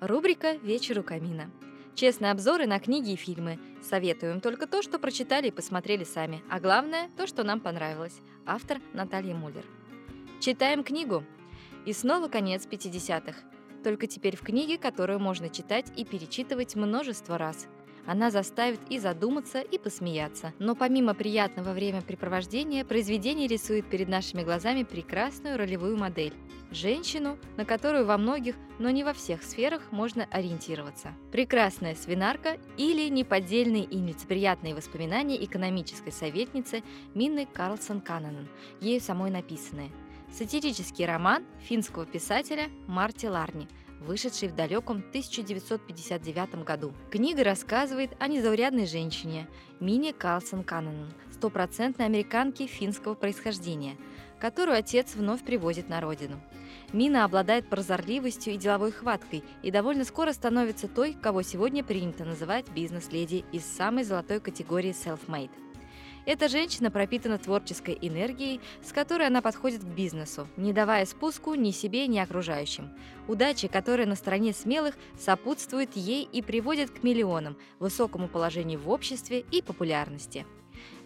Рубрика «Вечер у камина». Честные обзоры на книги и фильмы. Советуем только то, что прочитали и посмотрели сами. А главное, то, что нам понравилось. Автор Наталья Муллер. Читаем книгу. И снова конец 50-х. Только теперь в книге, которую можно читать и перечитывать множество раз. Она заставит и задуматься, и посмеяться. Но помимо приятного времяпрепровождения, произведение рисует перед нашими глазами прекрасную ролевую модель. Женщину, на которую во многих, но не во всех сферах можно ориентироваться. Прекрасная свинарка или неподдельные и нелицеприятные воспоминания экономической советницы Минны Карлсон Канненен, ею самой написанные. Сатирический роман финского писателя Марти Ларни – вышедший в далеком 1959 году. Книга рассказывает о незаурядной женщине Мине Карлсон Канненен, стопроцентной американке финского происхождения, которую отец вновь привозит на родину. Мина обладает прозорливостью и деловой хваткой и довольно скоро становится той, кого сегодня принято называть бизнес-леди из самой золотой категории self-made – эта женщина пропитана творческой энергией, с которой она подходит к бизнесу, не давая спуску ни себе, ни окружающим. Удача, которая на стороне смелых, сопутствует ей и приводит к миллионам, высокому положению в обществе и популярности.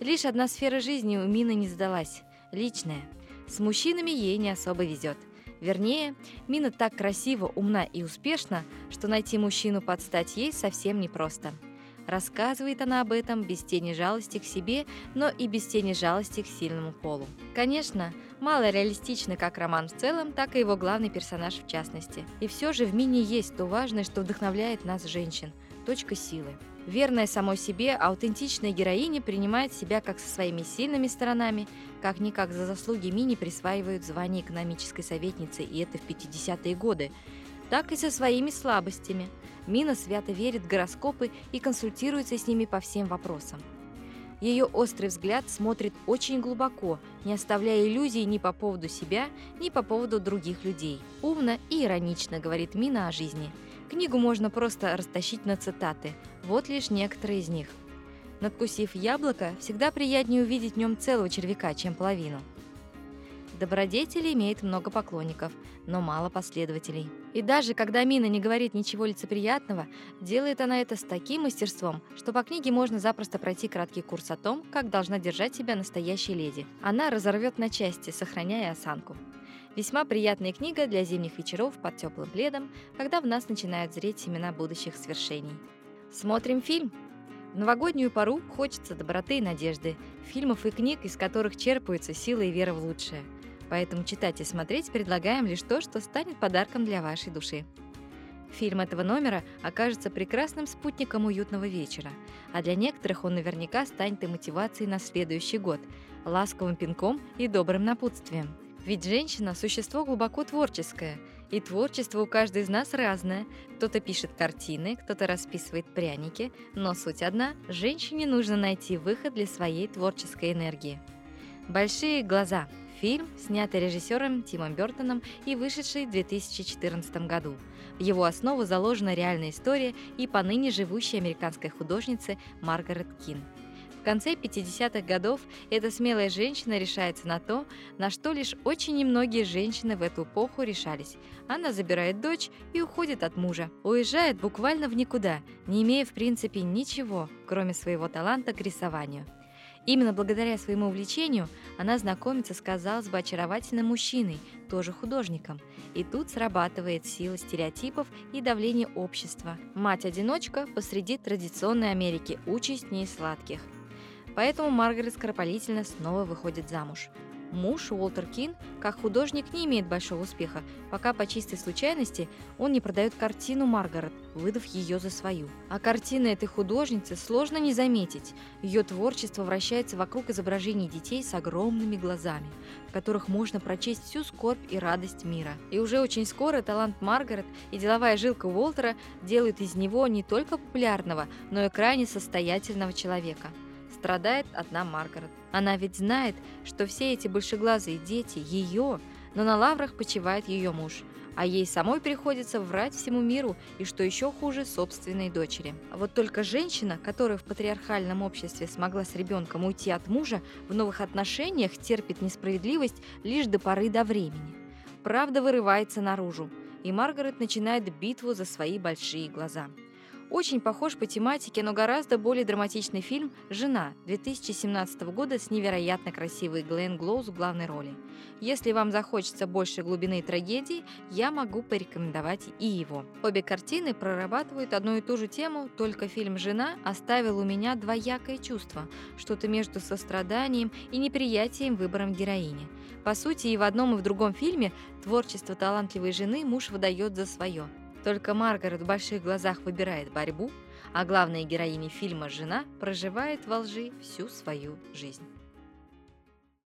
Лишь одна сфера жизни у Мины не сдалась – личная. С мужчинами ей не особо везет. Вернее, Мина так красиво, умна и успешна, что найти мужчину под стать ей совсем непросто – Рассказывает она об этом без тени жалости к себе, но и без тени жалости к сильному полу. Конечно, мало реалистичны как роман в целом, так и его главный персонаж в частности. И все же в Мине есть то важное, что вдохновляет нас, женщин – точка силы. Верная самой себе, аутентичная героиня принимает себя как со своими сильными сторонами, как-никак за заслуги Мини присваивают звание экономической советницы, и это в 50-е годы, так и со своими слабостями – Мина свято верит в гороскопы и консультируется с ними по всем вопросам. Ее острый взгляд смотрит очень глубоко, не оставляя иллюзий ни по поводу себя, ни по поводу других людей. Умно и иронично говорит Мина о жизни. Книгу можно просто растащить на цитаты. Вот лишь некоторые из них. Надкусив яблоко, всегда приятнее увидеть в нем целого червяка, чем половину. Добродетель имеет много поклонников, но мало последователей. И даже когда Мина не говорит ничего лицеприятного, делает она это с таким мастерством, что по книге можно запросто пройти краткий курс о том, как должна держать себя настоящая леди. Она разорвет на части, сохраняя осанку. Весьма приятная книга для зимних вечеров под теплым пледом, когда в нас начинают зреть семена будущих свершений. Смотрим фильм! В новогоднюю пору хочется доброты и надежды, фильмов и книг, из которых черпаются силы и вера в лучшее – Поэтому читать и смотреть предлагаем лишь то, что станет подарком для вашей души. Фильм этого номера окажется прекрасным спутником уютного вечера, а для некоторых он наверняка станет и мотивацией на следующий год, ласковым пинком и добрым напутствием. Ведь женщина – существо глубоко творческое, и творчество у каждой из нас разное. Кто-то пишет картины, кто-то расписывает пряники, но суть одна – женщине нужно найти выход для своей творческой энергии. Большие глаза – Фильм, снятый режиссером Тимом Бертоном и вышедший в 2014 году. В его основу заложена реальная история и поныне живущей американской художницы Маргарет Кин. В конце 50-х годов эта смелая женщина решается на то, на что лишь очень немногие женщины в эту эпоху решались. Она забирает дочь и уходит от мужа. Уезжает буквально в никуда, не имея в принципе ничего, кроме своего таланта к рисованию. Именно благодаря своему увлечению она знакомится с, казалось бы, очаровательным мужчиной, тоже художником. И тут срабатывает сила стереотипов и давление общества. Мать-одиночка посреди традиционной Америки, участь не сладких. Поэтому Маргарет скоропалительно снова выходит замуж. Муж Уолтер Кин, как художник, не имеет большого успеха, пока по чистой случайности он не продает картину Маргарет, выдав ее за свою. А картины этой художницы сложно не заметить. Ее творчество вращается вокруг изображений детей с огромными глазами, в которых можно прочесть всю скорбь и радость мира. И уже очень скоро талант Маргарет и деловая жилка Уолтера делают из него не только популярного, но и крайне состоятельного человека – страдает одна Маргарет. Она ведь знает, что все эти большеглазые дети ее, но на лаврах почивает ее муж, а ей самой приходится врать всему миру и, что еще хуже, собственной дочери. Вот только женщина, которая в патриархальном обществе смогла с ребенком уйти от мужа, в новых отношениях терпит несправедливость лишь до поры до времени. Правда вырывается наружу. и Маргарет начинает битву за свои большие глаза. Очень похож по тематике, но гораздо более драматичный фильм «Жена» 2017 года с невероятно красивой Глен Глоуз в главной роли. Если вам захочется больше глубины трагедии, я могу порекомендовать и его. Обе картины прорабатывают одну и ту же тему, только фильм «Жена» оставил у меня двоякое чувство, что-то между состраданием и неприятием выбором героини. По сути, и в одном, и в другом фильме творчество талантливой жены муж выдает за свое – только Маргарет в больших глазах выбирает борьбу, а главная героиня фильма «Жена» проживает во лжи всю свою жизнь.